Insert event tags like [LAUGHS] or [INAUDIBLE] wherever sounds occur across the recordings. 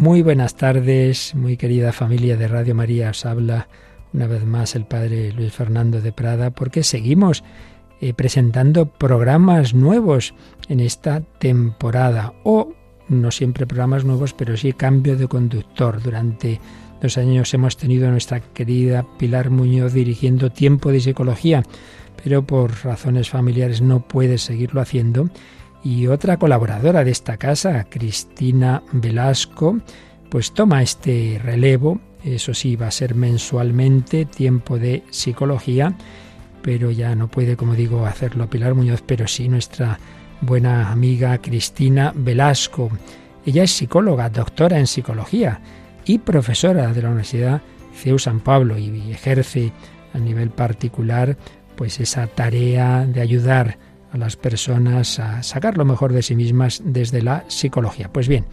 Muy buenas tardes, muy querida familia de Radio María. Os habla una vez más el Padre Luis Fernando de Prada porque seguimos eh, presentando programas nuevos en esta temporada o no siempre programas nuevos, pero sí cambio de conductor. Durante dos años hemos tenido a nuestra querida Pilar Muñoz dirigiendo Tiempo de Psicología, pero por razones familiares no puede seguirlo haciendo y otra colaboradora de esta casa, Cristina Velasco, pues toma este relevo, eso sí, va a ser mensualmente tiempo de psicología, pero ya no puede, como digo, hacerlo Pilar Muñoz, pero sí nuestra buena amiga Cristina Velasco. Ella es psicóloga, doctora en psicología y profesora de la Universidad CEU San Pablo y ejerce a nivel particular pues esa tarea de ayudar a las personas a sacar lo mejor de sí mismas desde la psicología. Pues bien,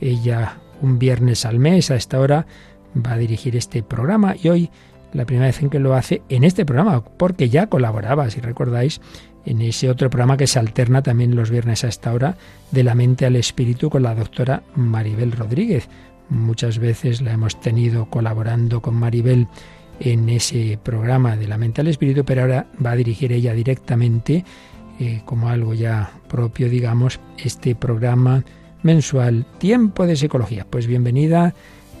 ella un viernes al mes a esta hora va a dirigir este programa y hoy la primera vez en que lo hace en este programa, porque ya colaboraba, si recordáis, en ese otro programa que se alterna también los viernes a esta hora, de la mente al espíritu con la doctora Maribel Rodríguez. Muchas veces la hemos tenido colaborando con Maribel en ese programa de la mente al espíritu, pero ahora va a dirigir ella directamente eh, como algo ya propio, digamos, este programa mensual Tiempo de Psicología. Pues bienvenida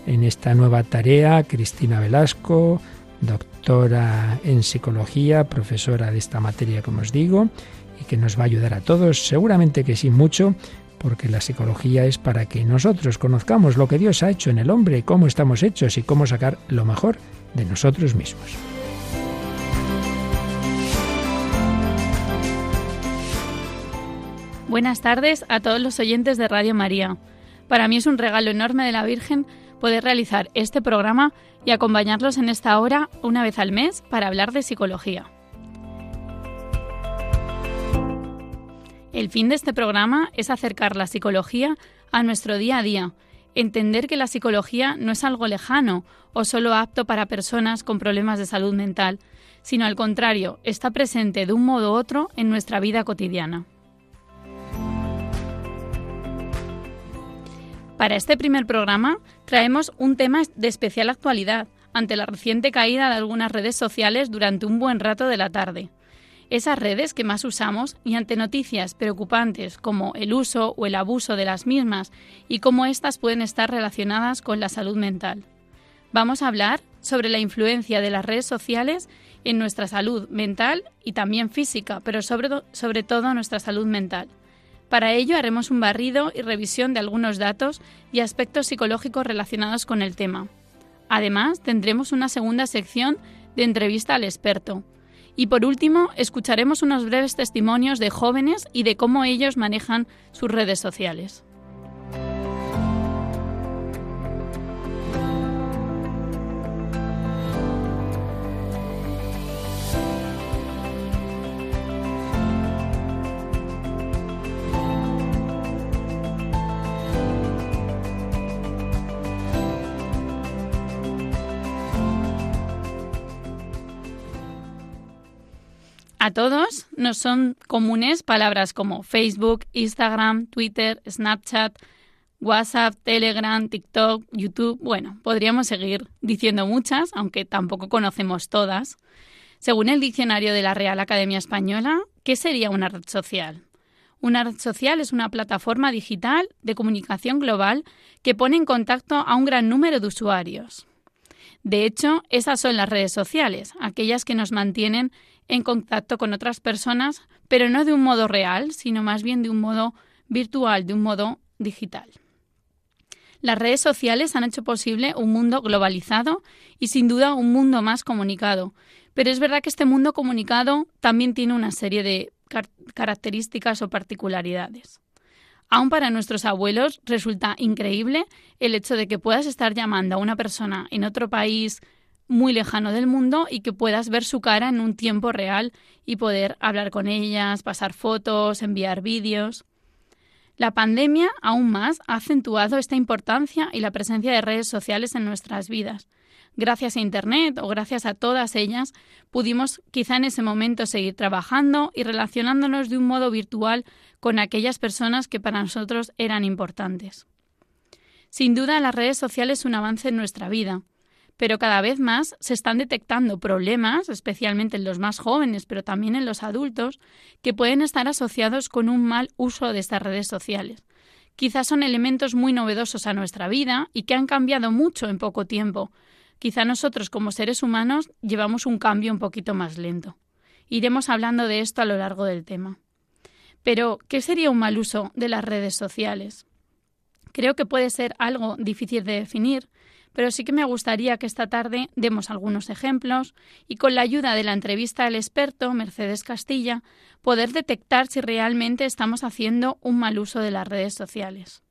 en esta nueva tarea, Cristina Velasco, doctora en psicología, profesora de esta materia, como os digo, y que nos va a ayudar a todos, seguramente que sí mucho, porque la psicología es para que nosotros conozcamos lo que Dios ha hecho en el hombre, cómo estamos hechos y cómo sacar lo mejor de nosotros mismos. Buenas tardes a todos los oyentes de Radio María. Para mí es un regalo enorme de la Virgen poder realizar este programa y acompañarlos en esta hora una vez al mes para hablar de psicología. El fin de este programa es acercar la psicología a nuestro día a día, entender que la psicología no es algo lejano o solo apto para personas con problemas de salud mental, sino al contrario, está presente de un modo u otro en nuestra vida cotidiana. Para este primer programa traemos un tema de especial actualidad ante la reciente caída de algunas redes sociales durante un buen rato de la tarde. Esas redes que más usamos y ante noticias preocupantes como el uso o el abuso de las mismas y cómo éstas pueden estar relacionadas con la salud mental. Vamos a hablar sobre la influencia de las redes sociales en nuestra salud mental y también física, pero sobre, sobre todo nuestra salud mental. Para ello haremos un barrido y revisión de algunos datos y aspectos psicológicos relacionados con el tema. Además, tendremos una segunda sección de entrevista al experto. Y por último, escucharemos unos breves testimonios de jóvenes y de cómo ellos manejan sus redes sociales. A todos nos son comunes palabras como Facebook, Instagram, Twitter, Snapchat, WhatsApp, Telegram, TikTok, YouTube. Bueno, podríamos seguir diciendo muchas, aunque tampoco conocemos todas. Según el diccionario de la Real Academia Española, ¿qué sería una red social? Una red social es una plataforma digital de comunicación global que pone en contacto a un gran número de usuarios. De hecho, esas son las redes sociales, aquellas que nos mantienen en contacto con otras personas, pero no de un modo real, sino más bien de un modo virtual, de un modo digital. Las redes sociales han hecho posible un mundo globalizado y sin duda un mundo más comunicado, pero es verdad que este mundo comunicado también tiene una serie de características o particularidades. Aún para nuestros abuelos resulta increíble el hecho de que puedas estar llamando a una persona en otro país muy lejano del mundo y que puedas ver su cara en un tiempo real y poder hablar con ellas, pasar fotos, enviar vídeos. La pandemia aún más ha acentuado esta importancia y la presencia de redes sociales en nuestras vidas. Gracias a Internet o gracias a todas ellas, pudimos quizá en ese momento seguir trabajando y relacionándonos de un modo virtual con aquellas personas que para nosotros eran importantes. Sin duda, las redes sociales son un avance en nuestra vida, pero cada vez más se están detectando problemas, especialmente en los más jóvenes, pero también en los adultos, que pueden estar asociados con un mal uso de estas redes sociales. Quizás son elementos muy novedosos a nuestra vida y que han cambiado mucho en poco tiempo. Quizá nosotros como seres humanos llevamos un cambio un poquito más lento. Iremos hablando de esto a lo largo del tema. Pero, ¿qué sería un mal uso de las redes sociales? Creo que puede ser algo difícil de definir, pero sí que me gustaría que esta tarde demos algunos ejemplos y con la ayuda de la entrevista del experto, Mercedes Castilla, poder detectar si realmente estamos haciendo un mal uso de las redes sociales.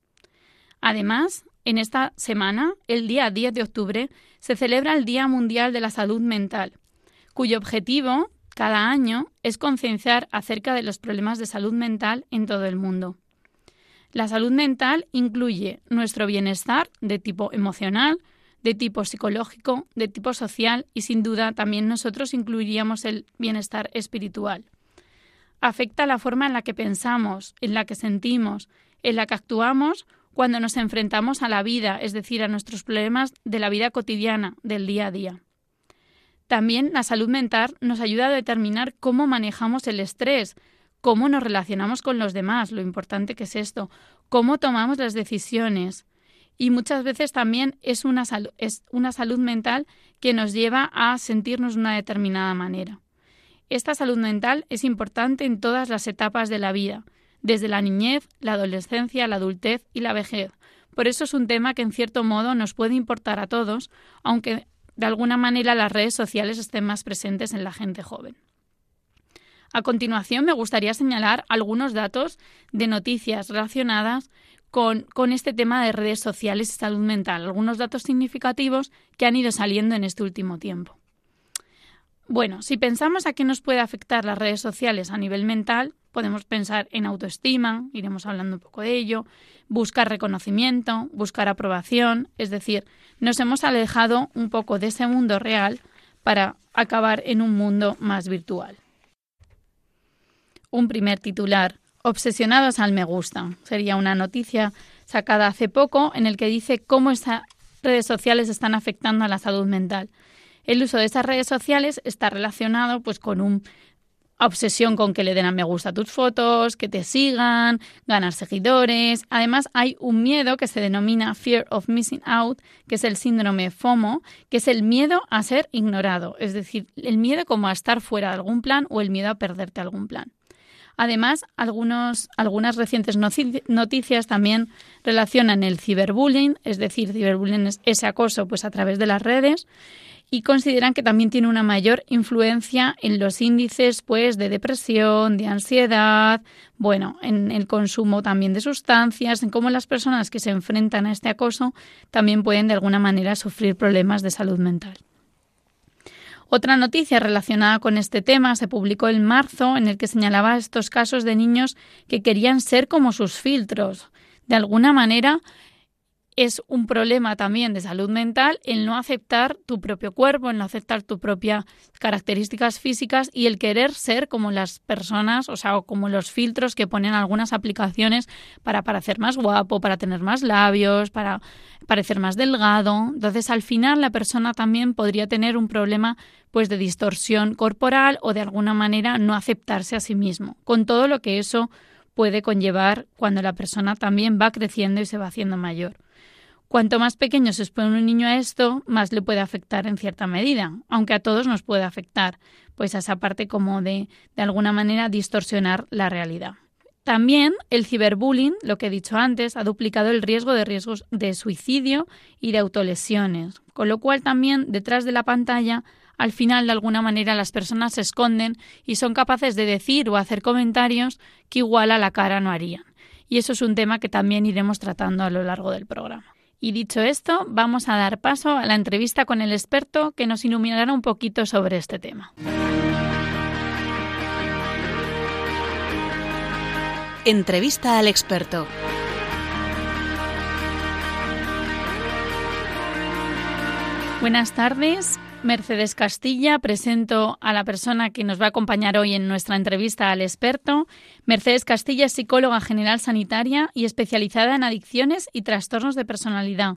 Además, en esta semana, el día 10 de octubre, se celebra el Día Mundial de la Salud Mental, cuyo objetivo cada año es concienciar acerca de los problemas de salud mental en todo el mundo. La salud mental incluye nuestro bienestar de tipo emocional, de tipo psicológico, de tipo social y sin duda también nosotros incluiríamos el bienestar espiritual. Afecta la forma en la que pensamos, en la que sentimos, en la que actuamos cuando nos enfrentamos a la vida, es decir, a nuestros problemas de la vida cotidiana, del día a día. También la salud mental nos ayuda a determinar cómo manejamos el estrés, cómo nos relacionamos con los demás, lo importante que es esto, cómo tomamos las decisiones, y muchas veces también es una, es una salud mental que nos lleva a sentirnos de una determinada manera. Esta salud mental es importante en todas las etapas de la vida, desde la niñez, la adolescencia, la adultez y la vejez. Por eso es un tema que en cierto modo nos puede importar a todos, aunque de alguna manera las redes sociales estén más presentes en la gente joven. A continuación me gustaría señalar algunos datos de noticias relacionadas con, este tema de redes sociales y salud mental, algunos datos significativos que han ido saliendo en este último tiempo. Bueno, si pensamos a qué nos puede afectar las redes sociales a nivel mental, podemos pensar en autoestima, iremos hablando un poco de ello, buscar reconocimiento, buscar aprobación, es decir, nos hemos alejado un poco de ese mundo real para acabar en un mundo más virtual. Un primer titular. Obsesionados al me gusta. Sería una noticia sacada hace poco en el que dice cómo estas redes sociales están afectando a la salud mental. El uso de esas redes sociales está relacionado pues con una obsesión con que le den a me gusta tus fotos, que te sigan, ganar seguidores. Además, hay un miedo que se denomina Fear of Missing Out, que es el síndrome FOMO, que es el miedo a ser ignorado, es decir, el miedo como a estar fuera de algún plan o el miedo a perderte algún plan. Además, algunos, algunas recientes noticias también relacionan el ciberbullying, es decir, ciberbullying es ese acoso pues, a través de las redes, y consideran que también tiene una mayor influencia en los índices pues, de depresión, de ansiedad, bueno, en el consumo también de sustancias, en cómo las personas que se enfrentan a este acoso también pueden de alguna manera sufrir problemas de salud mental. Otra noticia relacionada con este tema se publicó en marzo en el que señalaba estos casos de niños que querían ser como sus filtros. De alguna manera, es un problema también de salud mental el no aceptar tu propio cuerpo, el no aceptar tus propias características físicas y el querer ser como las personas, o sea, como los filtros que ponen algunas aplicaciones para parecer más guapo, para tener más labios, para parecer más delgado. Entonces, al final la persona también podría tener un problema pues de distorsión corporal o de alguna manera no aceptarse a sí mismo, con todo lo que eso puede conllevar cuando la persona también va creciendo y se va haciendo mayor. Cuanto más pequeño se expone un niño a esto, más le puede afectar en cierta medida, aunque a todos nos puede afectar, pues a esa parte como de, de alguna manera, distorsionar la realidad. También el ciberbullying, lo que he dicho antes, ha duplicado el riesgo de riesgos de suicidio y de autolesiones, con lo cual también detrás de la pantalla, al final de alguna manera las personas se esconden y son capaces de decir o hacer comentarios que igual a la cara no harían. Y eso es un tema que también iremos tratando a lo largo del programa. Y dicho esto, vamos a dar paso a la entrevista con el experto que nos iluminará un poquito sobre este tema. Entrevista al experto. Buenas tardes. Mercedes Castilla. Presento a la persona que nos va a acompañar hoy en nuestra entrevista al experto. Mercedes Castilla es psicóloga general sanitaria y especializada en adicciones y trastornos de personalidad.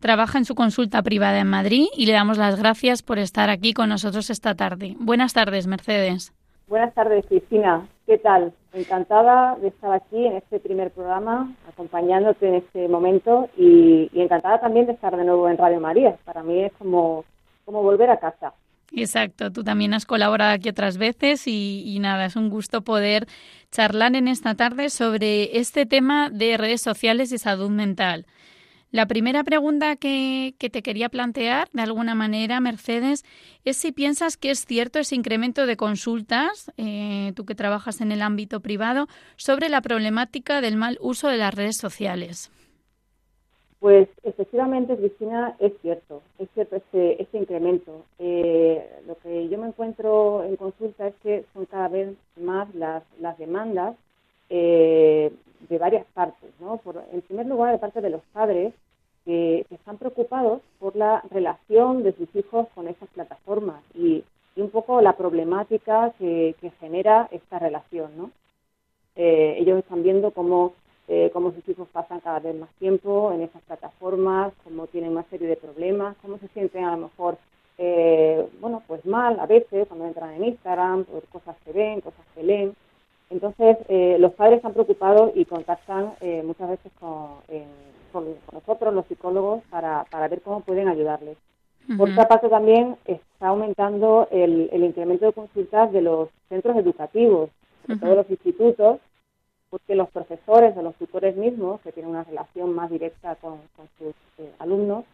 Trabaja en su consulta privada en Madrid y le damos las gracias por estar aquí con nosotros esta tarde. Buenas tardes, Mercedes. Buenas tardes, Cristina. ¿Qué tal? Encantada de estar aquí en este primer programa, acompañándote en este momento y, y encantada también de estar de nuevo en Radio María. Para mí es como como volver a casa. Exacto, tú también has colaborado aquí otras veces y, nada, es un gusto poder charlar en esta tarde sobre este tema de redes sociales y salud mental. La primera pregunta que, te quería plantear, de alguna manera, Mercedes, es si piensas que es cierto ese incremento de consultas, eh, tú que trabajas en el ámbito privado, sobre la problemática del mal uso de las redes sociales. Pues efectivamente, Cristina, es cierto, es cierto este, este incremento. Eh, lo que yo me encuentro en consulta es que son cada vez más las, las demandas eh, de varias partes. ¿no? Por, en primer lugar, de parte de los padres que, están preocupados por la relación de sus hijos con esas plataformas y, un poco la problemática que, genera esta relación. ¿no? Eh, ellos están viendo cómo eh, cómo sus hijos pasan cada vez más tiempo en esas plataformas, cómo tienen una serie de problemas, cómo se sienten a lo mejor, eh, bueno, pues mal a veces cuando entran en Instagram, por cosas que ven, cosas que leen. Entonces, eh, los padres están preocupados y contactan muchas veces con, nosotros, los psicólogos, para, para ver cómo pueden ayudarles. Por otra parte, también está aumentando el, el, incremento de consultas de los centros educativos, de todos los institutos, porque los profesores o los tutores mismos, que tienen una relación más directa con, sus eh, alumnos,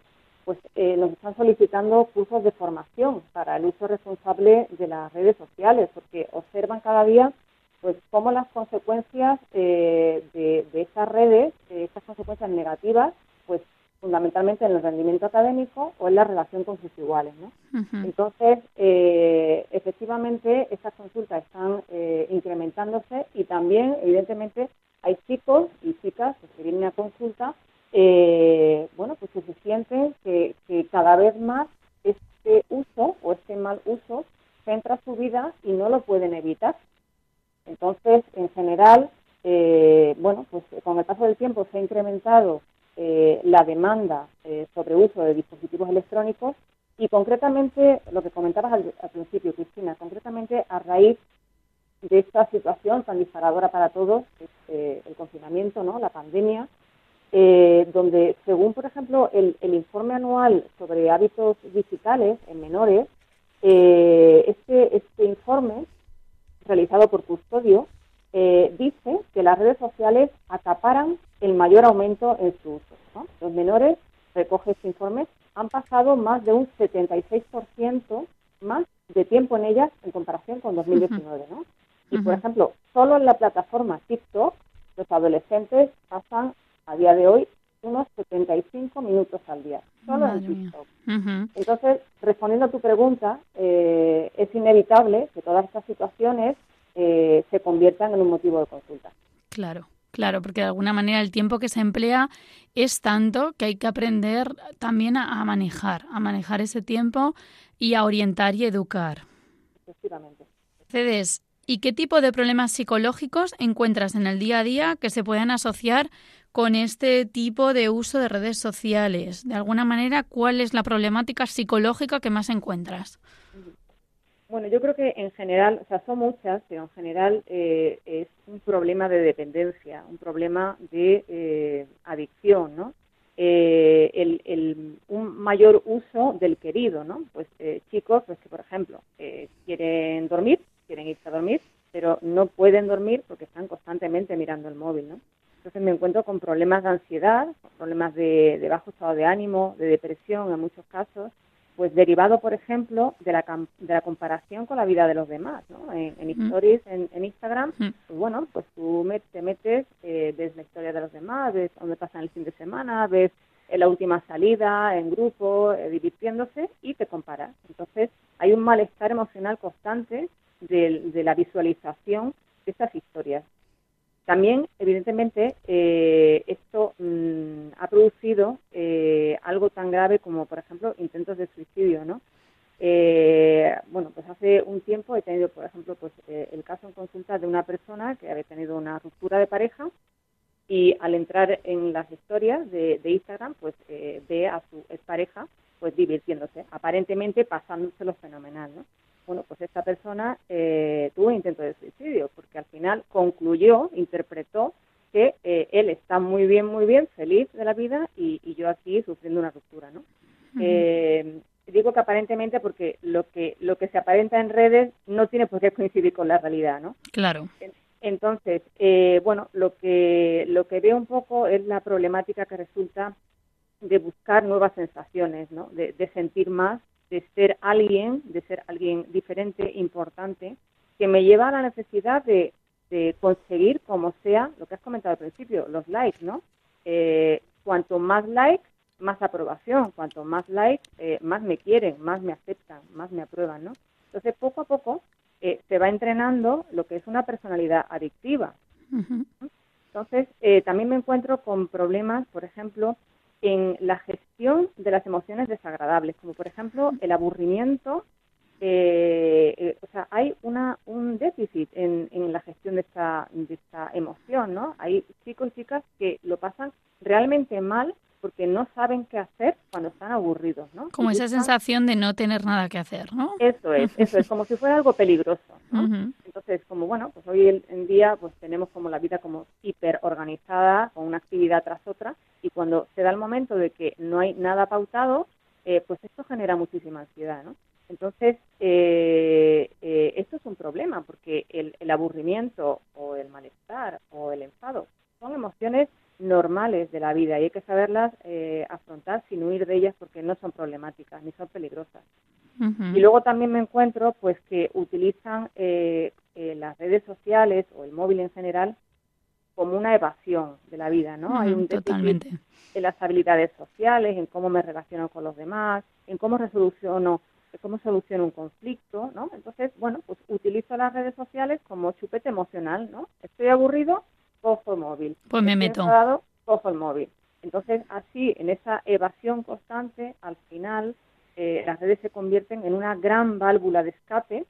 pues eh, nos están solicitando cursos de formación para el uso responsable de las redes sociales, porque observan cada día pues cómo las consecuencias eh, de, de, estas redes, estas consecuencias negativas, pues fundamentalmente en el rendimiento académico o en la relación con sus iguales. ¿no? Entonces, eh, efectivamente, estas consultas están eh, incrementándose y también, evidentemente, hay chicos y chicas que vienen a consulta, eh, bueno, pues que se sienten que, que cada vez más este uso o este mal uso centra su vida y no lo pueden evitar. Entonces, en general, bueno, pues con el paso del tiempo se ha incrementado eh, la demanda eh, sobre uso de dispositivos electrónicos y concretamente lo que comentabas al, principio, Cristina, concretamente a raíz de esta situación tan disparadora para todos, eh, el confinamiento, ¿no? la pandemia, donde según, por ejemplo, el, informe anual sobre hábitos digitales en menores, este, este informe realizado por Custodio dice que las redes sociales acaparan el mayor aumento en su uso. Los menores, recoge este informe, han pasado más de un 76% más de tiempo en ellas en comparación con 2019. ¿no? Y, por ejemplo, solo en la plataforma TikTok, los adolescentes pasan a día de hoy unos 75 minutos al día, solo en TikTok. Entonces, respondiendo a tu pregunta, eh, es inevitable que todas estas situaciones eh, se conviertan en un motivo de consulta. Claro. Claro, porque de alguna manera el tiempo que se emplea es tanto que hay que aprender también a, manejar, a manejar ese tiempo y a orientar y educar. Efectivamente. Cedes, ¿y qué tipo de problemas psicológicos encuentras en el día a día que se puedan asociar con este tipo de uso de redes sociales? De alguna manera, ¿cuál es la problemática psicológica que más encuentras? Bueno, yo creo que en general, o sea, son muchas, pero en general eh, es un problema de dependencia, un problema de eh, adicción, ¿no? Eh, el, un mayor uso del querido, ¿no? Pues chicos, pues que por ejemplo quieren dormir, quieren irse a dormir, pero no pueden dormir porque están constantemente mirando el móvil, ¿no? Entonces me encuentro con problemas de ansiedad, problemas de, de bajo estado de ánimo, de depresión en muchos casos, pues derivado, por ejemplo, de la, de la comparación con la vida de los demás, ¿no? En, en stories, en, Instagram, pues bueno, pues tú te metes, eh, ves la historia de los demás, ves dónde pasan el fin de semana, ves eh, la última salida en grupo, eh, divirtiéndose y te comparas. Entonces, hay un malestar emocional constante de, de la visualización de estas historias. También, evidentemente, eh, esto mm, ha producido eh, algo tan grave como, por ejemplo, intentos de suicidio, ¿no? Eh, bueno, pues hace un tiempo he tenido, por ejemplo, pues eh, el caso en consulta de una persona que había tenido una ruptura de pareja y al entrar en las historias de, Instagram, pues eh, ve a su pareja pues divirtiéndose, aparentemente pasándoselo fenomenal, ¿no? Bueno, pues esta persona eh, tuvo un intento de suicidio porque al final concluyó, interpretó que eh, él está muy bien, muy bien, feliz de la vida y, yo aquí sufriendo una ruptura, ¿no? Eh, digo que aparentemente porque lo que lo que se aparenta en redes no tiene por qué coincidir con la realidad, ¿no? Claro. Entonces, bueno, lo que lo que veo un poco es la problemática que resulta de buscar nuevas sensaciones, ¿no? de, sentir más, de ser alguien, de ser alguien diferente, importante, que me lleva a la necesidad de, conseguir, como sea, lo que has comentado al principio, los likes, ¿no? Eh, cuanto más likes, más aprobación, cuanto más likes, eh, más me quieren, más me aceptan, más me aprueban, ¿no? Entonces, poco a poco eh, se va entrenando lo que es una personalidad adictiva. Entonces, también me encuentro con problemas, por ejemplo, en la gestión de las emociones desagradables, como por ejemplo el aburrimiento. Eh, eh, o sea, hay una, un déficit en, en la gestión de esta, de esta emoción, ¿no? Hay chicos y chicas que lo pasan realmente mal porque no saben qué hacer cuando están aburridos, ¿no? Como esa sensación de no tener nada que hacer, ¿no? Eso es, eso es, como si fuera algo peligroso, ¿no? Entonces, como bueno, pues hoy en día pues tenemos como la vida como hiper organizada, con una actividad tras otra, y cuando se da el momento de que no hay nada pautado, eh, pues esto genera muchísima ansiedad, ¿no? Entonces, eh, eh, esto es un problema, porque el, el aburrimiento o el malestar o el enfado son emociones normales de la vida y hay que saberlas eh, afrontar sin huir de ellas porque no son problemáticas ni son peligrosas. Y luego también me encuentro pues que utilizan eh, eh, las redes sociales o el móvil en general como una evasión de la vida, ¿no? Hay un totalmente. en las habilidades sociales, en cómo me relaciono con los demás, en cómo resoluciono cómo soluciono un conflicto, ¿no? Entonces, bueno, pues utilizo las redes sociales como chupete emocional, ¿no? Estoy aburrido, cojo el móvil. Pues me meto. cojo el móvil. Entonces, así, en esa evasión constante, al final, eh, las redes se convierten en una gran válvula de escape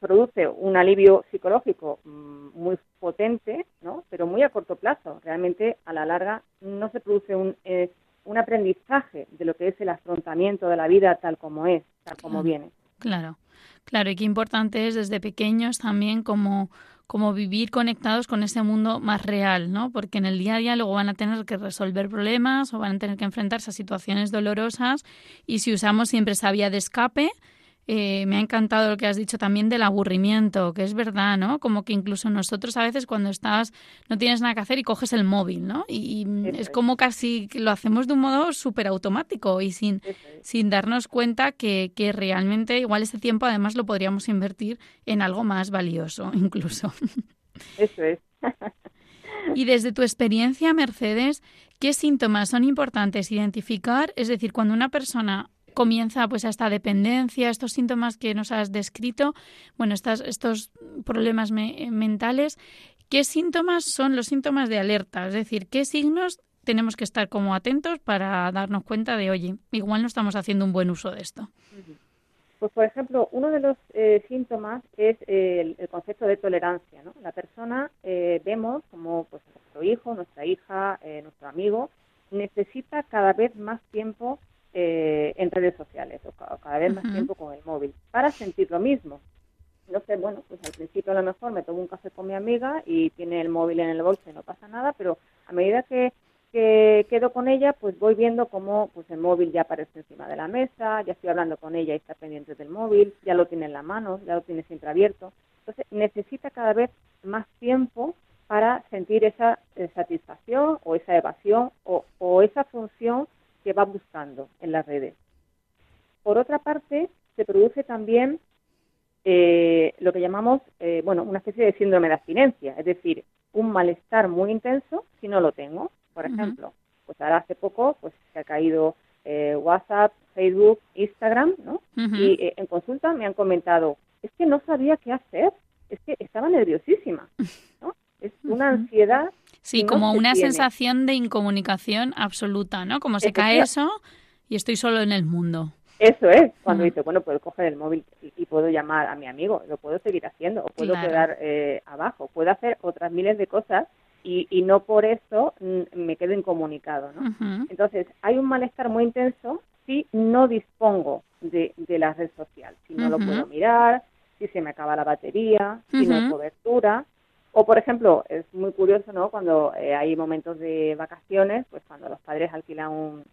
produce un alivio psicológico mm, muy potente, ¿no? pero muy a corto plazo. Realmente, a la larga, no se produce un, eh, un aprendizaje de lo que es el afrontamiento de la vida tal como es, tal como viene. Claro, claro, y qué importante es desde pequeños también como como vivir conectados con ese mundo más real, ¿no? Porque en el día a día luego van a tener que resolver problemas o van a tener que enfrentarse a situaciones dolorosas y si usamos siempre esa vía de escape, eh, me ha encantado lo que has dicho también del aburrimiento, que es verdad, ¿no? Como que incluso nosotros a veces cuando estás, no tienes nada que hacer y coges el móvil, ¿no? Y, es como casi que lo hacemos de un modo súper automático y sin, sin darnos cuenta que, que realmente igual ese tiempo además lo podríamos invertir en algo más valioso, [LAUGHS] incluso. Eso es. y desde tu experiencia, Mercedes, ¿qué síntomas son importantes identificar? Es decir, cuando una persona comienza pues esta dependencia, estos síntomas que nos has descrito, bueno, estas, estos problemas mentales, ¿qué síntomas son los síntomas de alerta? Es decir, ¿qué signos tenemos que estar como atentos para darnos cuenta de, oye, igual no estamos haciendo un buen uso de esto? Pues, por ejemplo, uno de los eh, síntomas es el, concepto de tolerancia. ¿no? La persona eh, vemos como pues, nuestro hijo, nuestra hija, eh, nuestro amigo, necesita cada vez más tiempo eh, en redes sociales o cada vez más tiempo con el móvil para sentir lo mismo. No sé, bueno, pues al principio a lo mejor me tomo un café con mi amiga y tiene el móvil en el bolso y no pasa nada, pero a medida que, que quedo con ella, pues voy viendo cómo pues el móvil ya aparece encima de la mesa, ya estoy hablando con ella y está pendiente del móvil, ya lo tiene en la mano, ya lo tiene siempre abierto. Entonces necesita cada vez más tiempo para sentir esa eh, satisfacción o esa evasión o, o esa función que va buscando en las redes. Por otra parte, se produce también eh, lo que llamamos, eh, bueno, una especie de síndrome de abstinencia, es decir, un malestar muy intenso si no lo tengo. Por ejemplo, pues ahora hace poco pues se ha caído eh, WhatsApp, Facebook, Instagram, ¿no? Y en consulta me han comentado, es que no sabía qué hacer, es que estaba nerviosísima, ¿no? Es una ansiedad Sí, como una sensación de incomunicación absoluta, ¿no? Como se cae eso y estoy solo en el mundo. Eso es, cuando dice, bueno, puedo coger el móvil y, puedo llamar a mi amigo, lo puedo seguir haciendo, o puedo quedar eh, abajo, puedo hacer otras miles de cosas y, y no por eso mm, me quedo incomunicado, ¿no? Entonces, hay un malestar muy intenso si no dispongo de, de la red social, si no lo puedo mirar, si se me acaba la batería, si no hay cobertura, o, por ejemplo, es muy curioso, ¿no? Cuando eh, hay momentos de vacaciones, pues cuando los padres alquilan un,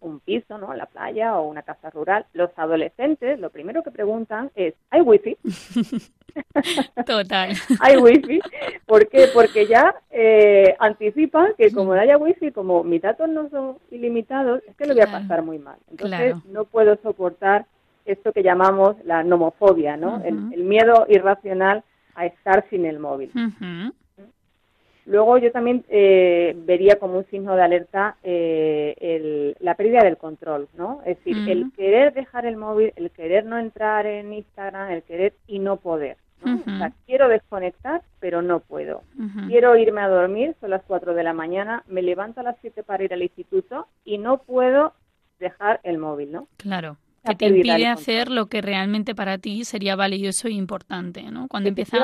un piso, ¿no? En la playa o una casa rural, los adolescentes lo primero que preguntan es, ¿hay wifi? [LAUGHS] Total. [LAUGHS] ¿Hay wifi? ¿Por qué? Porque ya eh, anticipan que como no haya wifi, como mis datos no son ilimitados, es que lo voy a pasar muy mal. Entonces no puedo soportar esto que llamamos la nomofobia, ¿no? el miedo irracional a estar sin el móvil. Luego yo también eh, vería como un signo de alerta eh, la pérdida del control, ¿no? Es decir, el querer dejar el móvil, el querer no entrar en Instagram, el querer y no poder. ¿no? O sea, quiero desconectar, pero no puedo. Quiero irme a dormir, son las 4 de la mañana, me levanto a las 7 para ir al instituto y no puedo dejar el móvil, ¿no? Claro que te impide hacer lo que realmente para ti sería valioso e importante, ¿no? Cuando empieza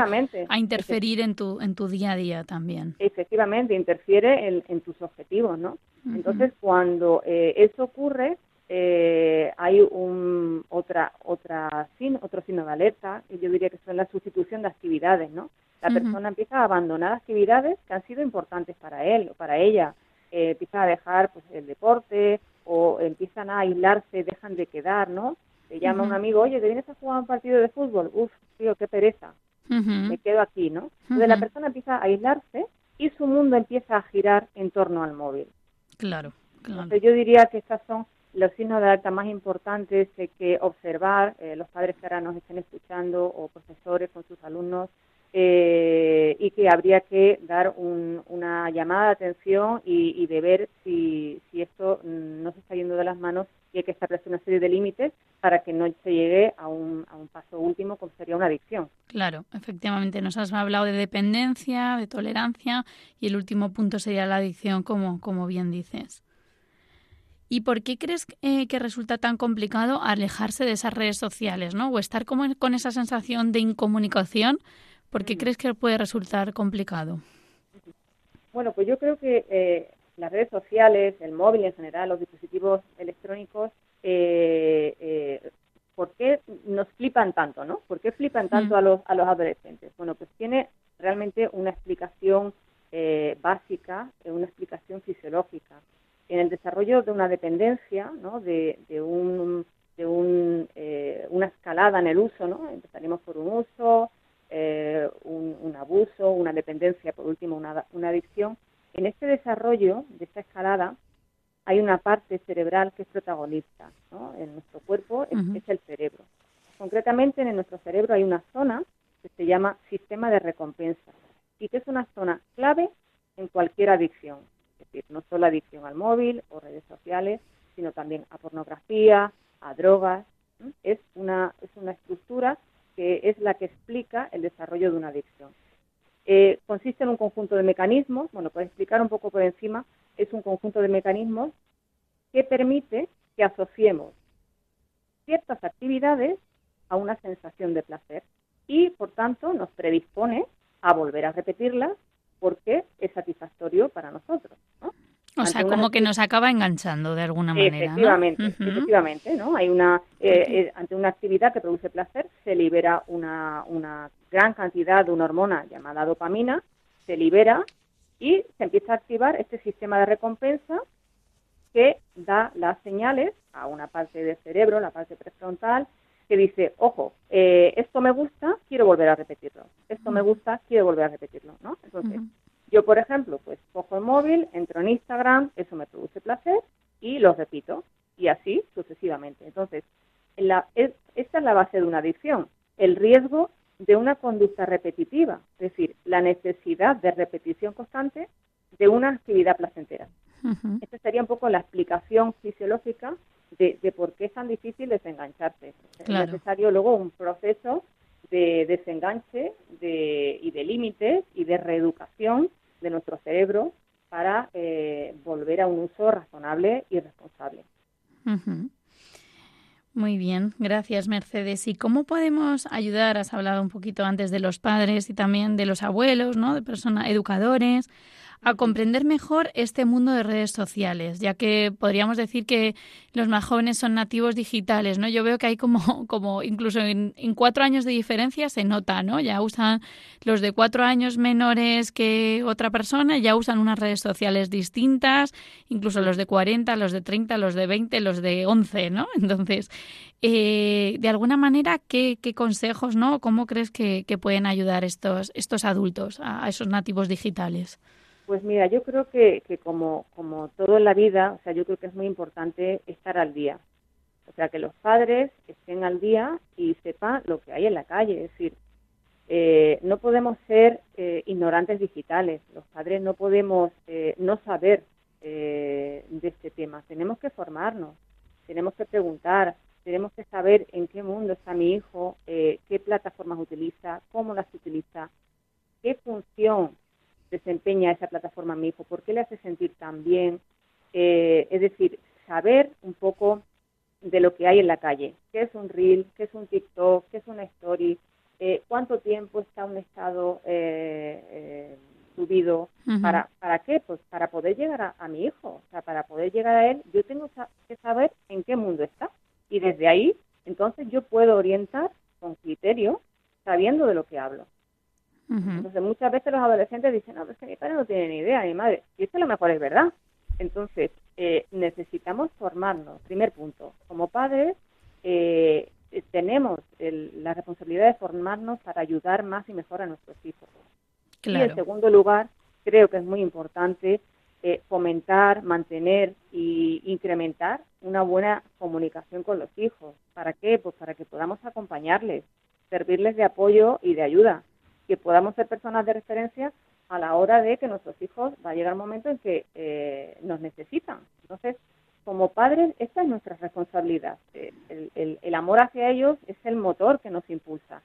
a interferir en tu, en tu día a día también. Efectivamente, interfiere en, tus objetivos, ¿no? Entonces, cuando eh, eso ocurre, eh, hay un otra otra otro signo de alerta, que yo diría que son la sustitución de actividades, ¿no? La persona empieza a abandonar actividades que han sido importantes para él o para ella, eh, empieza a dejar pues el deporte o empiezan a aislarse, dejan de quedar, ¿no? Te llama un amigo, oye, ¿te vienes a jugar un partido de fútbol? Uf, tío, qué pereza. Me quedo aquí, ¿no? Entonces la persona empieza a aislarse y su mundo empieza a girar en torno al móvil. Claro, claro. Entonces yo diría que estos son los signos de alerta más importantes que, que observar eh, los padres que ahora nos estén escuchando o profesores con sus alumnos eh, y que habría que dar una llamada de atención y, de ver si, si esto no se está yendo de las manos y hay que establecer una serie de límites para que no se llegue a un, a un paso último como sería una adicción. Claro, efectivamente, nos has hablado de dependencia, de tolerancia y el último punto sería la adicción, como, como bien dices. ¿Y por qué crees eh, que resulta tan complicado alejarse de esas redes sociales, ¿no? O estar como con esa sensación de incomunicación ¿Por qué crees que puede resultar complicado? Bueno, pues yo creo que eh, las redes sociales, el móvil en general, los dispositivos electrónicos, eh, eh, ¿por qué nos flipan tanto, no? ¿Por qué flipan tanto a, los, a los adolescentes? Bueno, pues tiene realmente una explicación básica, una explicación fisiológica. En el desarrollo de una dependencia, ¿no? De, de un de un, una escalada en el uso, ¿no? Empezaremos por un uso, eh, un, abuso, una dependencia, por último una, adicción, en este desarrollo de esta escalada hay una parte cerebral que es protagonista en nuestro cuerpo, es, el cerebro. Concretamente en nuestro cerebro hay una zona que se llama sistema de recompensa y que es una zona clave en cualquier adicción, es decir, no solo adicción al móvil o redes sociales, sino también a pornografía, a drogas. Es una, es una estructura que es la que explica el desarrollo de una adicción. Eh, consiste en un conjunto de mecanismos, bueno, para explicar un poco por encima, es un conjunto de mecanismos que permite que asociemos ciertas actividades a una sensación de placer y, por tanto, nos predispone a volver a repetirlas porque es satisfactorio para nosotros. ¿no? O sea, como que nos acaba enganchando de alguna manera. Efectivamente, efectivamente, ¿no? Hay una, eh, eh, ante una actividad que produce placer, se libera una, una gran cantidad de una hormona llamada dopamina, se libera y se empieza a activar este sistema de recompensa que da las señales a una parte del cerebro, la parte prefrontal, que dice, ojo, eh, esto me gusta, quiero volver a repetirlo. Esto me gusta, quiero volver a repetirlo, ¿no? Entonces, yo, por ejemplo, pues cojo el móvil, entro en Instagram, eso me produce placer y lo repito, y así sucesivamente. Entonces, esta es la base de una adicción, el riesgo de una conducta repetitiva, es decir, la necesidad de repetición constante de una actividad placentera. Esta sería un poco la explicación fisiológica de, por qué es tan difícil desengancharse. Es necesario luego un proceso de desenganche y de límites y de reeducación de nuestro cerebro para eh, volver a un uso razonable y responsable. Muy bien, gracias Mercedes. ¿Y cómo podemos ayudar? Has hablado un poquito antes de los padres y también de los abuelos, ¿no? De personas educadores, a comprender mejor este mundo de redes sociales, ya que podríamos decir que los más jóvenes son nativos digitales, ¿no? Yo veo que hay como, [LAUGHS] como incluso en, cuatro años de diferencia se nota, ¿no? Ya usan los de cuatro años menores que otra persona, ya usan unas redes sociales distintas, incluso los de 40, los de 30, los de 20, los de 11, ¿no? [LAUGHS] Entonces, eh, de alguna manera, ¿qué, ¿qué, consejos, ¿no? ¿Cómo crees que pueden ayudar estos, estos adultos a esos nativos digitales? Pues mira, yo creo que, que como, como todo en la vida, o sea, yo creo que es muy importante estar al día. O sea, que los padres estén al día y sepan lo que hay en la calle. Es decir, eh, no podemos ser eh, ignorantes digitales. Los padres no podemos eh, no saber de este tema. Tenemos que formarnos, tenemos que preguntar, tenemos que saber en qué mundo está mi hijo, qué plataformas utiliza, cómo las utiliza, qué función desempeña esa plataforma mi hijo, por qué le hace sentir tan bien, eh, es decir, saber un poco de lo que hay en la calle, qué es un reel, qué es un TikTok, qué es una story, eh, cuánto tiempo está un estado eh, subido, para, ¿para qué? Pues para poder llegar a, mi hijo, o sea, para poder llegar a él, yo tengo que saber en qué mundo está. Y desde ahí, entonces yo puedo orientar con criterio, sabiendo de lo que hablo. Entonces, muchas veces los adolescentes dicen, no, es que mi padre no tiene ni idea, mi madre. Y esto a lo mejor es verdad. Entonces, eh, necesitamos formarnos. Primer punto, como padres, eh, tenemos la responsabilidad de formarnos para ayudar más y mejor a nuestros hijos. Y en segundo lugar, creo que es muy importante eh, fomentar, mantener e incrementar una buena comunicación con los hijos. ¿Para qué? Pues para que podamos acompañarles, servirles de apoyo y de ayuda que podamos ser personas de referencia a la hora de que nuestros hijos va a llegar un momento en que eh, nos necesitan. Entonces, como padres, esta es nuestra responsabilidad. Eh, el, amor hacia ellos es el motor que nos impulsa.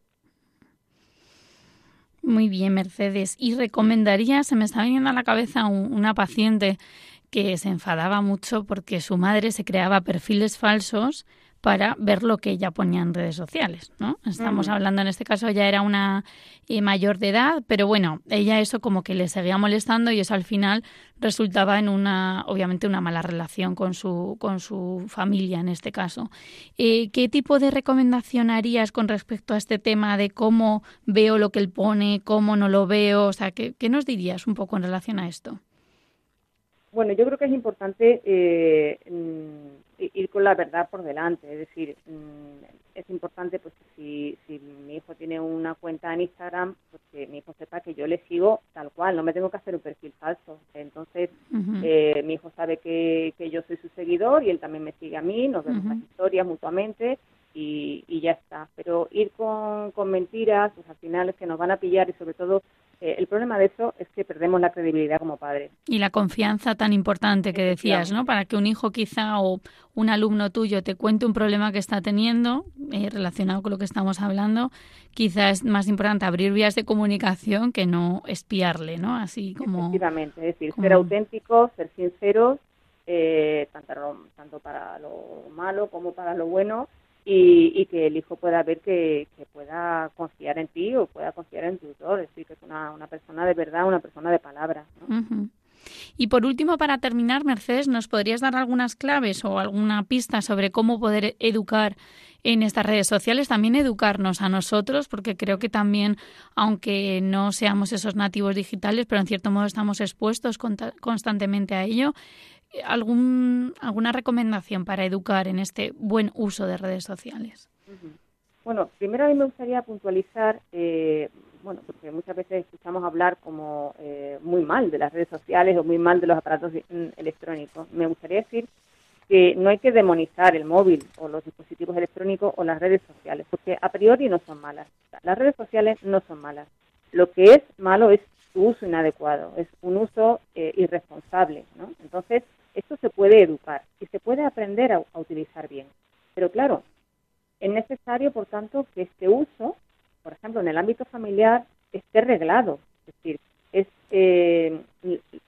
Muy bien, Mercedes. ¿Y recomendaría, se me está viniendo a la cabeza una paciente que se enfadaba mucho porque su madre se creaba perfiles falsos para ver lo que ella ponía en redes sociales, ¿no? Estamos hablando, en este caso ya era una eh, mayor de edad, pero bueno, ella eso como que le seguía molestando y eso al final resultaba en una, obviamente, una mala relación con su, con su familia en este caso. Eh, ¿Qué tipo de recomendación harías con respecto a este tema de cómo veo lo que él pone, cómo no lo veo? O sea, ¿qué, qué nos dirías un poco en relación a esto? Bueno, yo creo que es importante eh, mm, ir con la verdad por delante, es decir, mm, es importante pues si, si mi hijo tiene una cuenta en Instagram, pues que mi hijo sepa que yo le sigo tal cual, no me tengo que hacer un perfil falso. Entonces, eh, mi hijo sabe que, que yo soy su seguidor y él también me sigue a mí, nos vemos las historias mutuamente y, y, ya está. Pero ir con, con mentiras, pues al final es que nos van a pillar y sobre todo eh, el problema de eso es que perdemos la credibilidad como padres. Y la confianza tan importante que decías, ¿no? Para que un hijo quizá o un alumno tuyo te cuente un problema que está teniendo eh, relacionado con lo que estamos hablando, quizá es más importante abrir vías de comunicación que no espiarle, ¿no? Así como... Efectivamente, es decir, ser auténticos, ser sinceros, eh, tanto, tanto para lo malo como para lo bueno, y, que el hijo pueda ver que, pueda confiar en ti o pueda confiar en tu tutor, es decir, que es una, una persona de verdad, una persona de palabra. Y por último, para terminar, Mercedes, ¿nos podrías dar algunas claves o alguna pista sobre cómo poder educar en estas redes sociales? También educarnos a nosotros, porque creo que también, aunque no seamos esos nativos digitales, pero en cierto modo estamos expuestos constantemente a ello, algún, alguna recomendación para educar en este buen uso de redes sociales? Bueno, primero a mí me gustaría puntualizar, eh, bueno, porque muchas veces escuchamos hablar como eh, muy mal de las redes sociales o muy mal de los aparatos mm, electrónicos. Me gustaría decir que no hay que demonizar el móvil o los dispositivos electrónicos o las redes sociales, porque a priori no son malas. Las redes sociales no son malas. Lo que es malo es su uso inadecuado, es un uso eh, irresponsable, ¿no? Entonces, esto se puede educar y se puede aprender a, utilizar bien. Pero claro, es necesario, por tanto, que este uso, por ejemplo, en el ámbito familiar, esté reglado. Es decir, es, eh,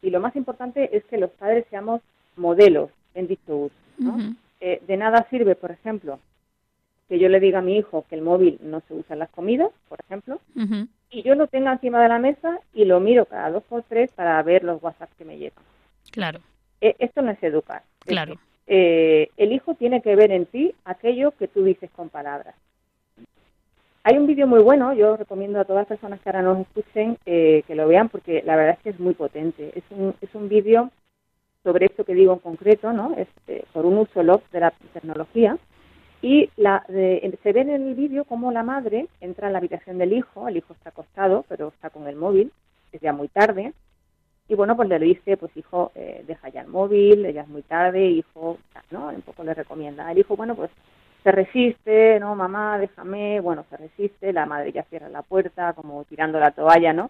y lo más importante es que los padres seamos modelos en dicho uso. Eh, de nada sirve, por ejemplo, que yo le diga a mi hijo que el móvil no se usa en las comidas, por ejemplo, y yo lo tenga encima de la mesa y lo miro cada dos por tres para ver los WhatsApp que me llegan. Claro. E, esto no es educar. Claro. Eh, el hijo tiene que ver en ti aquello que tú dices con palabras. Hay un vídeo muy bueno, yo recomiendo a todas las personas que ahora nos escuchen eh, que lo vean porque la verdad es que es muy potente. Es un, es un vídeo sobre esto que digo en concreto, ¿no? Es eh, por un uso lock de la tecnología. Y la, se ve en el vídeo cómo la madre entra en la habitación del hijo, el hijo está acostado, pero está con el móvil, es ya muy tarde, y bueno, pues le dice, pues hijo, eh, deja ya el móvil, ya es muy tarde, hijo, ¿no? Un poco le recomienda. El hijo, bueno, pues se resiste, no, mamá, déjame, bueno, se resiste, la madre ya cierra la puerta, como tirando la toalla, ¿no?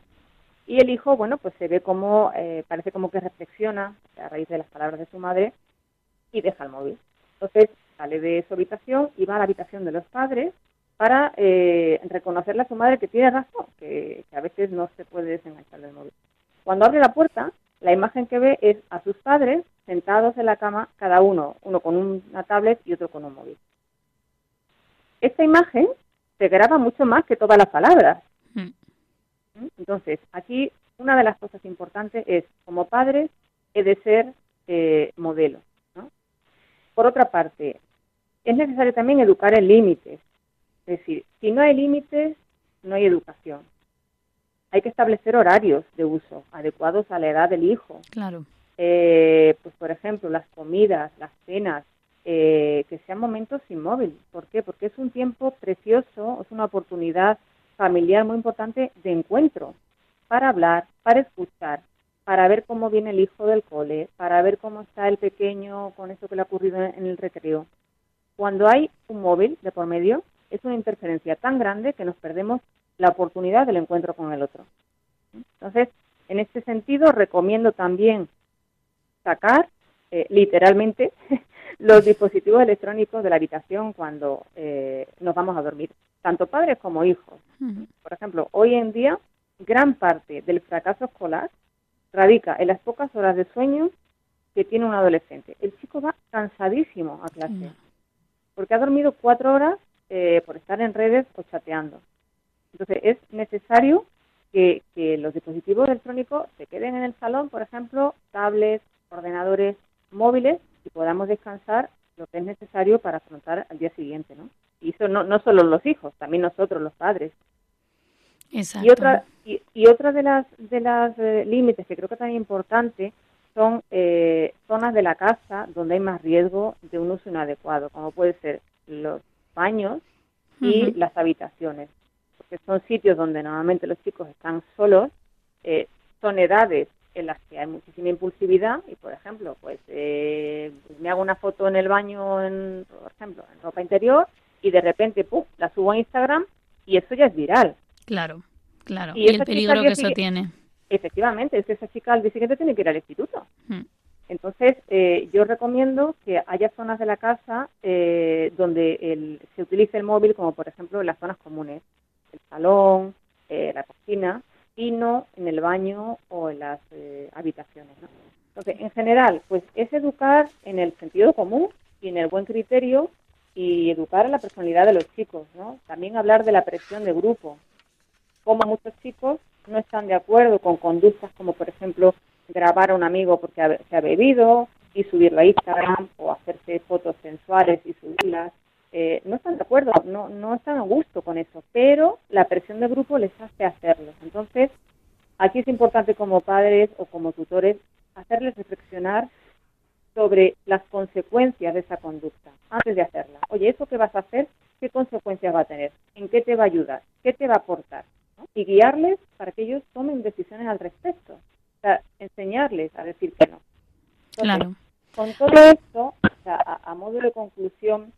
Y el hijo, bueno, pues se ve como, eh, parece como que reflexiona a raíz de las palabras de su madre y deja el móvil. Entonces sale de su habitación y va a la habitación de los padres para eh, reconocerle a su madre que tiene razón, que, a veces no se puede desenganchar del móvil. Cuando abre la puerta, la imagen que ve es a sus padres sentados en la cama, cada uno, uno con una tablet y otro con un móvil esta imagen se graba mucho más que todas las palabras. Hmm. ¿Mm? Entonces, aquí una de las cosas importantes es, como padres, he de ser eh, modelo. Por otra parte, es necesario también educar en límites. Es decir, si no hay límites, no hay educación. Hay que establecer horarios de uso adecuados a la edad del hijo. Claro. Eh, pues, por ejemplo, las comidas, las cenas, eh, que sean momentos sin móvil. ¿Por qué? Porque es un tiempo precioso, es una oportunidad familiar muy importante de encuentro para hablar, para escuchar, para ver cómo viene el hijo del cole, para ver cómo está el pequeño con eso que le ha ocurrido en el recreo. Cuando hay un móvil de por medio, es una interferencia tan grande que nos perdemos la oportunidad del encuentro con el otro. Entonces, en este sentido, recomiendo también sacar eh, literalmente [LAUGHS] los dispositivos electrónicos de la habitación cuando eh, nos vamos a dormir, tanto padres como hijos. Por ejemplo, hoy en día, gran parte del fracaso escolar radica en las pocas horas de sueño que tiene un adolescente. El chico va cansadísimo a clase, porque ha dormido cuatro horas eh, por estar en redes o chateando. Entonces, es necesario que, que los dispositivos electrónicos se queden en el salón, por ejemplo, tablets, ordenadores, móviles y podamos descansar lo que es necesario para afrontar al día siguiente, ¿no? Y eso no, no solo los hijos, también nosotros, los padres. Exacto. Y otra, y, otra de las, de las eh, límites que creo que también importante son eh, zonas de la casa donde hay más riesgo de un uso inadecuado, como puede ser los baños y las habitaciones, son sitios donde normalmente los chicos están solos, eh, son edades en las que hay muchísima impulsividad y, por ejemplo, pues eh, me hago una foto en el baño, en, por ejemplo, en ropa interior y de repente, ¡pum!, la subo a Instagram y eso ya es viral. Claro, claro. Y, el peligro que eso tiene. Efectivamente, es que esa chica al día siguiente tiene que ir al instituto. Hmm. Entonces, eh, yo recomiendo que haya zonas de la casa eh, donde el, se utilice el móvil, como por ejemplo en las zonas comunes, el salón, la cocina, y no en el baño o en las eh, habitaciones. Entonces, en general, pues es educar en el sentido común y en el buen criterio y educar en la personalidad de los chicos, ¿no? También hablar de la presión de grupo, como muchos chicos no están de acuerdo con conductas como, por ejemplo, grabar a un amigo porque se ha bebido y subirlo a Instagram o hacerse fotos sensuales y subirlas eh, no están de acuerdo, no, no están a gusto con eso, pero la presión de grupo les hace hacerlo. Entonces, aquí es importante como padres o como tutores hacerles reflexionar sobre las consecuencias de esa conducta antes de hacerla. Oye, ¿eso que vas a hacer, qué consecuencias va a tener? ¿En qué te va a ayudar? ¿Qué te va a aportar? Y guiarles para que ellos tomen decisiones al respecto. O sea, enseñarles a decir que no. claro. Con todo esto, a modo de conclusión,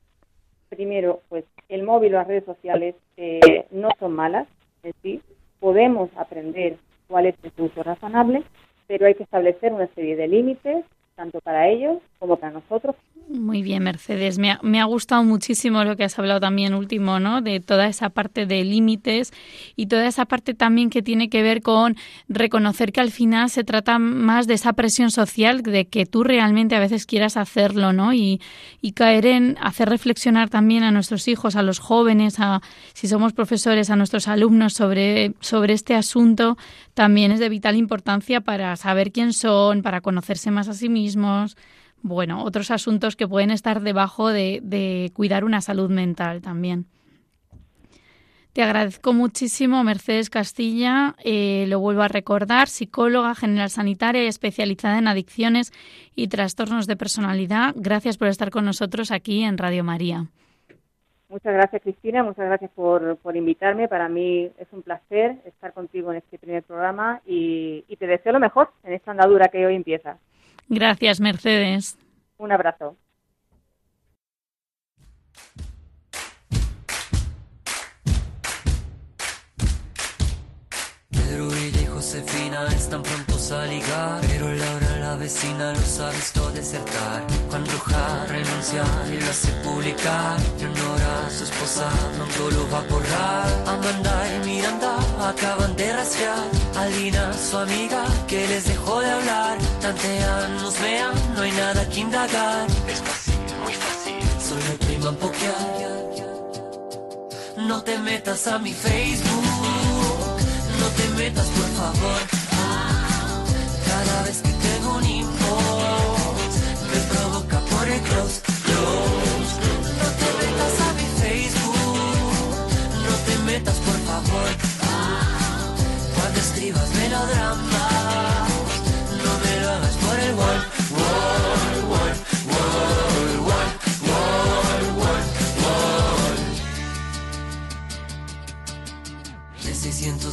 primero, pues el móvil o las redes sociales eh, no son malas en sí, podemos aprender cuál es su uso razonable, pero hay que establecer una serie de límites tanto para ellos como para nosotros. Muy bien, Mercedes. Me ha, me ha, gustado muchísimo lo que has hablado también último, ¿no? De toda esa parte de límites y toda esa parte también que tiene que ver con reconocer que al final se trata más de esa presión social, de que tú realmente a veces quieras hacerlo, ¿no? Y, y caer en hacer reflexionar también a nuestros hijos, a los jóvenes, a si somos profesores, a nuestros alumnos sobre, sobre este asunto, también es de vital importancia para saber quién son, para conocerse más a sí mismos bueno, otros asuntos que pueden estar debajo de, cuidar una salud mental también. Te agradezco muchísimo, Mercedes Castilla. Eh, lo vuelvo a recordar, psicóloga general sanitaria y especializada en adicciones y trastornos de personalidad. Gracias por estar con nosotros aquí en Radio María. Muchas gracias, Cristina. Muchas gracias por, invitarme. Para mí es un placer estar contigo en este primer programa y, y te deseo lo mejor en esta andadura que hoy empieza. Gracias, Mercedes. Un abrazo. Pedro y Josefina están prontos a ligar, pero Laura la vecina los ha visto desertar. Juan Roja renuncia y lo hace publicar. Leonora, su esposa, pronto lo va a borrar. Amanda y Miranda acaban de rastrear. Alina, su amiga, que les dejó de hablar. Tantean, nos vean, no hay nada que indagar. Es fácil, muy fácil. Solo priman pokear. No te metas a mi Facebook. No te metas, por favor. Cada vez que tengo un inbox, me provoca por el close, close. Cuando escribas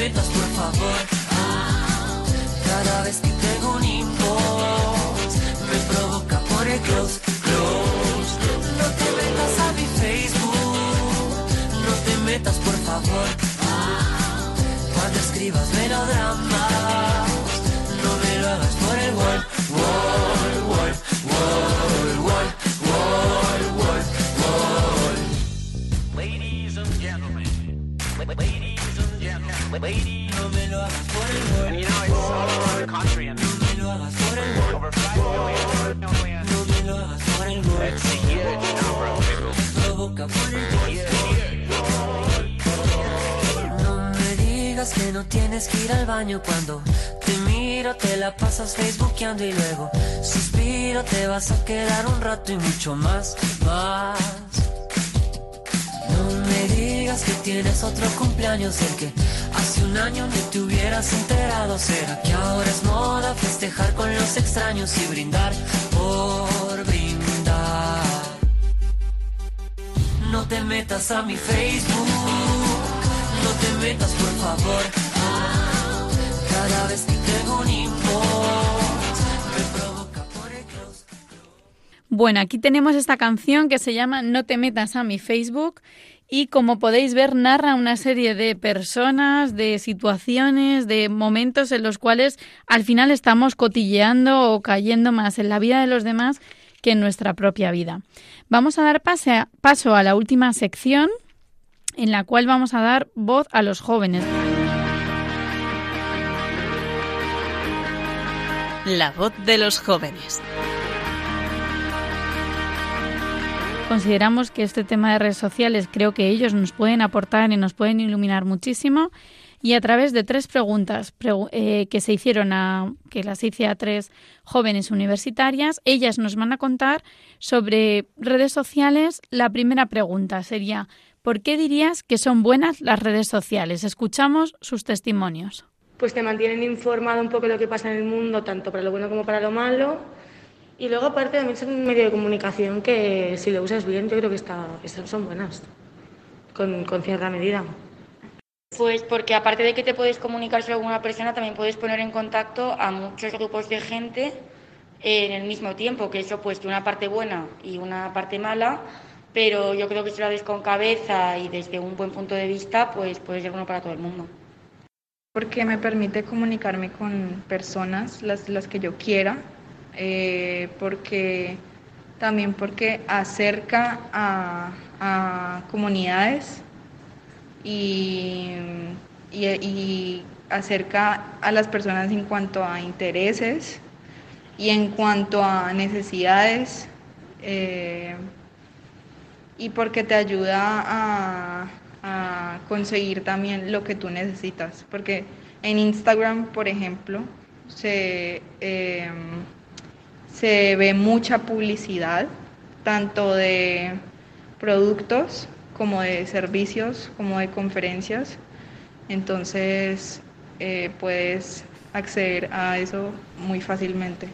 metas por favor. Cada vez que tengo un inbox Me provoca por el close, close. No te metas a mi Facebook No te metas por favor. Cuando escribas melodramas No me lo hagas por el No me lo hagas el. No me No me digas que no tienes que ir al baño cuando te miro, te la pasas facebookeando y luego suspiro, te vas a quedar un rato y mucho más, más. No me digas que tienes otro cumpleaños el que hace un año ni te hubieras enterado. ¿Será que ahora es moda festejar con los extraños y brindar por brindar? No te metas a mi Facebook, no te metas por favor. Cada vez que tengo un inbox, me provoca por el. Bueno, aquí tenemos esta canción que se llama No te metas a mi Facebook y como podéis ver narra una serie de personas, de situaciones, de momentos en los cuales al final estamos cotilleando o cayendo más en la vida de los demás que en nuestra propia vida. Vamos a dar paso a la última sección en la cual vamos a dar voz a los jóvenes. La voz de los jóvenes. Consideramos que este tema de redes sociales creo que ellos nos pueden aportar y nos pueden iluminar muchísimo. Y a través de tres preguntas pregu- eh, que se hicieron a, que las hice a tres jóvenes universitarias, ellas nos van a contar sobre redes sociales. La primera pregunta sería, ¿por qué dirías que son buenas las redes sociales? Escuchamos sus testimonios. pues te mantienen informado un poco de lo que pasa en el mundo, tanto para lo bueno como para lo malo, Y luego aparte también son un medio de comunicación que si lo usas bien yo creo que está, están- son buenas, con, con cierta medida. Pues porque aparte de que te puedes comunicar solo con una persona, también puedes poner en contacto a muchos grupos de gente en el mismo tiempo, que eso pues tiene una parte buena y una parte mala, pero yo creo que si lo haces con cabeza y desde un buen punto de vista, pues puede ser bueno para todo el mundo. porque me permite comunicarme con personas, las, las que yo quiera, eh, porque también porque acerca a, a comunidades y, y, y acerca a las personas en cuanto a intereses y en cuanto a necesidades. eh, y porque te ayuda a, a conseguir también lo que tú necesitas. Porque en Instagram, por ejemplo, se, eh, se ve mucha publicidad, tanto de productos como de servicios, como de conferencias. Entonces, eh, puedes acceder a eso muy fácilmente.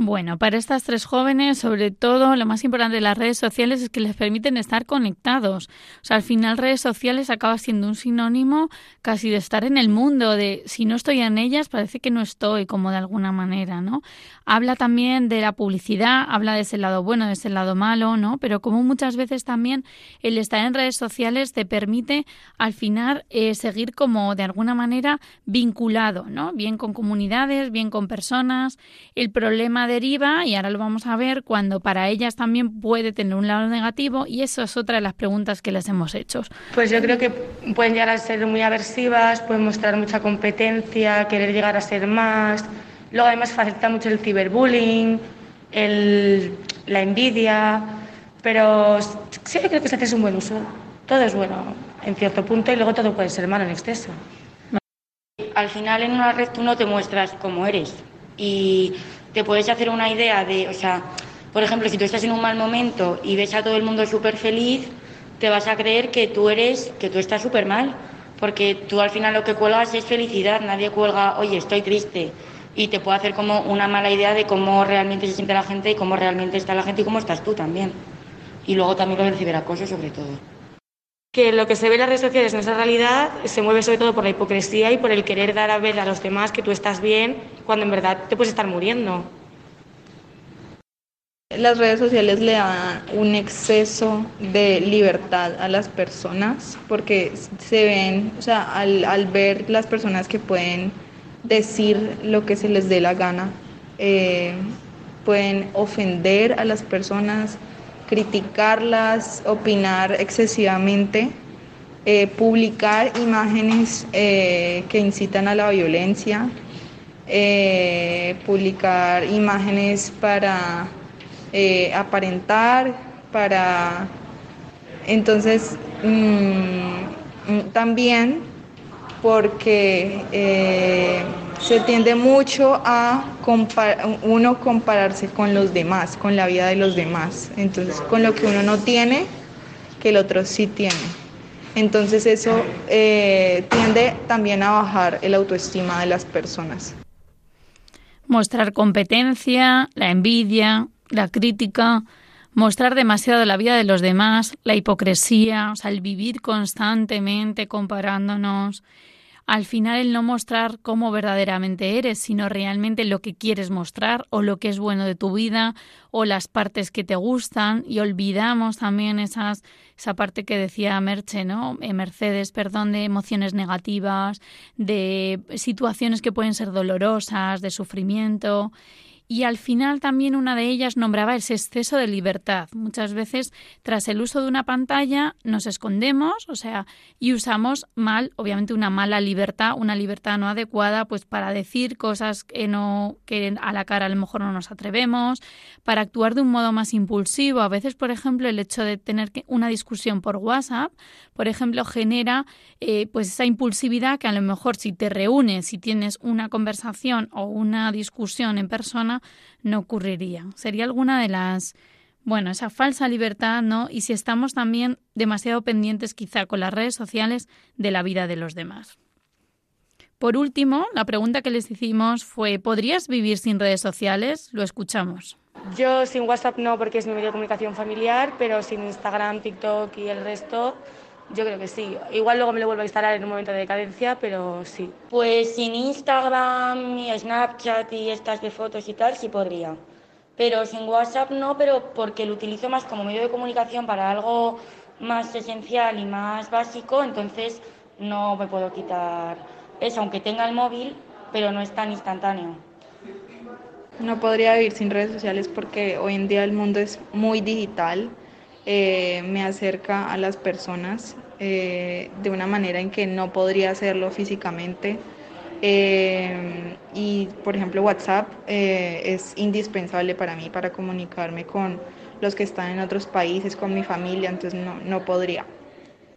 Bueno, para estas tres jóvenes, sobre todo, lo más importante de las redes sociales es que les permiten estar conectados. O sea, al final redes sociales acaba siendo un sinónimo casi de estar en el mundo, de si no estoy en ellas, parece que no estoy, como de alguna manera, ¿no? Habla también de la publicidad, habla de ese lado bueno, de ese lado malo, ¿no? Pero como muchas veces también el estar en redes sociales te permite al final eh, seguir como de alguna manera vinculado, ¿no? Bien con comunidades, bien con personas. El problema deriva, y ahora lo vamos a ver, cuando para ellas también puede tener un lado negativo, y eso es otra de las preguntas que les hemos hecho. Pues yo creo que pueden llegar a ser muy aversivas, pueden mostrar mucha competencia, querer llegar a ser más. Luego además facilita mucho el ciberbullying, el, la envidia, pero sí creo que se hace un buen uso. Todo es bueno en cierto punto y luego todo puede ser malo en exceso. Al final en una red tú no te muestras como eres y te puedes hacer una idea de, o sea, por ejemplo, si tú estás en un mal momento y ves a todo el mundo súper feliz, te vas a creer que tú eres, que tú estás súper mal, porque tú al final lo que cuelgas es felicidad, nadie cuelga, oye, estoy triste, y te puede hacer como una mala idea de cómo realmente se siente la gente y cómo realmente está la gente y cómo estás tú también. Y luego también lo del ciberacoso sobre todo. Que lo que se ve en las redes sociales esa realidad se mueve sobre todo por la hipocresía y por el querer dar a ver a los demás que tú estás bien cuando en verdad te puedes estar muriendo. Las redes sociales le dan un exceso de libertad a las personas porque se ven, o sea, al, al ver las personas que pueden decir lo que se les dé la gana, eh, pueden ofender a las personas, criticarlas, opinar excesivamente, eh, publicar imágenes eh, que incitan a la violencia, eh, publicar imágenes para aparentar, para... Entonces, mm, mm, también porque se tiende mucho a uno compararse con los demás, con la vida de los demás. Entonces, con lo que uno no tiene, que el otro sí tiene. Entonces, eso eh, tiende también a bajar el autoestima de las personas. Mostrar competencia, la envidia, la crítica, mostrar demasiado la vida de los demás, la hipocresía, o sea, el vivir constantemente comparándonos. Al final el no mostrar cómo verdaderamente eres, sino realmente lo que quieres mostrar o lo que es bueno de tu vida o las partes que te gustan y olvidamos también esas esa parte que decía Merche, ¿no? Eh, Mercedes, perdón, de emociones negativas, de situaciones que pueden ser dolorosas, de sufrimiento y al final también una de ellas nombraba ese exceso de libertad. Muchas veces tras el uso de una pantalla nos escondemos, o sea, y usamos mal, obviamente una mala libertad, una libertad no adecuada, pues para decir cosas que no que a la cara a lo mejor no nos atrevemos, para actuar de un modo más impulsivo. A veces, por ejemplo, el hecho de tener una discusión por WhatsApp, por ejemplo, genera eh, pues esa impulsividad que a lo mejor si te reúnes, si tienes una conversación o una discusión en persona, no ocurriría. Sería alguna de las, bueno, esa falsa libertad, ¿no? Y si estamos también demasiado pendientes quizá con las redes sociales de la vida de los demás. Por último, la pregunta que les hicimos fue, ¿podrías vivir sin redes sociales? Lo escuchamos. Yo sin WhatsApp no, porque es mi medio de comunicación familiar, pero sin Instagram, TikTok y el resto, yo creo que sí. Igual luego me lo vuelvo a instalar en un momento de decadencia, pero sí. Pues sin Instagram y Snapchat y estas de fotos y tal, sí podría. Pero sin WhatsApp no, pero porque lo utilizo más como medio de comunicación para algo más esencial y más básico, entonces no me puedo quitar eso, aunque tenga el móvil, pero no es tan instantáneo. No podría vivir sin redes sociales porque hoy en día el mundo es muy digital, eh, me acerca a las personas eh, de una manera en que no podría hacerlo físicamente. Eh, y por ejemplo WhatsApp es indispensable para mí para comunicarme con los que están en otros países, con mi familia, entonces no, no podría.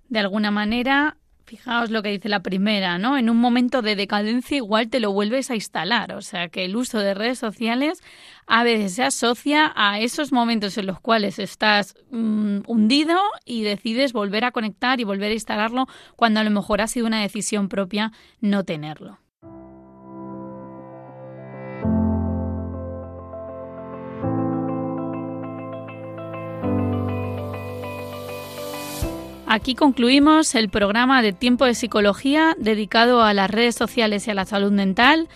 De alguna manera, Fijaos lo que dice la primera, ¿no? En un momento de decadencia igual te lo vuelves a instalar, o sea que el uso de redes sociales a veces se asocia a esos momentos en los cuales estás mm, hundido y decides volver a conectar y volver a instalarlo cuando a lo mejor ha sido una decisión propia no tenerlo. Aquí concluimos el programa de Tiempo de Psicología dedicado a las redes sociales y a la salud mental.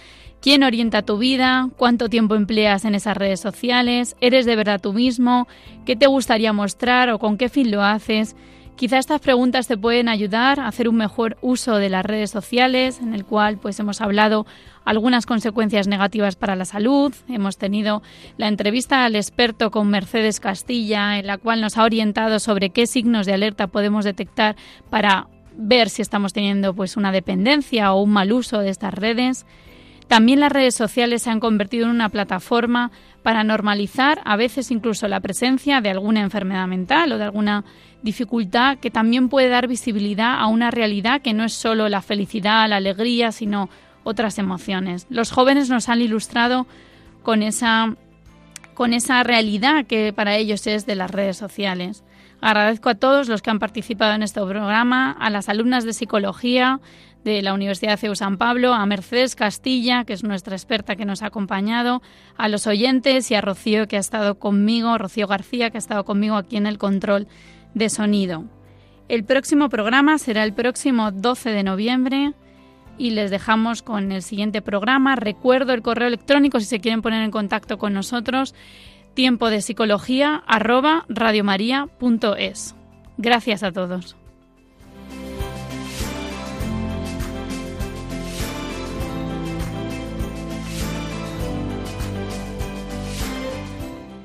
¿Quién orienta tu vida? ¿Cuánto tiempo empleas en esas redes sociales? ¿Eres de verdad tú mismo? ¿Qué te gustaría mostrar o con qué fin lo haces? Quizá estas preguntas te pueden ayudar a hacer un mejor uso de las redes sociales, en el cual pues hemos hablado algunas consecuencias negativas para la salud. Hemos tenido la entrevista al experto con Mercedes Castilla, en la cual nos ha orientado sobre qué signos de alerta podemos detectar para ver si estamos teniendo pues una dependencia o un mal uso de estas redes. También las redes sociales se han convertido en una plataforma para normalizar a veces incluso la presencia de alguna enfermedad mental o de alguna dificultad que también puede dar visibilidad a una realidad que no es solo la felicidad, la alegría, sino otras emociones. Los jóvenes nos han ilustrado con esa, con esa realidad que para ellos es de las redes sociales. Agradezco a todos los que han participado en este programa, a las alumnas de psicología de la Universidad CEU San Pablo, a Mercedes Castilla, que es nuestra experta que nos ha acompañado, a los oyentes y a Rocío, que ha estado conmigo, Rocío García, que ha estado conmigo aquí en el control de sonido. El próximo programa será el próximo 12 de noviembre y les dejamos con el siguiente programa. Recuerdo el correo electrónico si se quieren poner en contacto con nosotros, tiempo de psicología arroba radiomaria.es. Gracias a todos.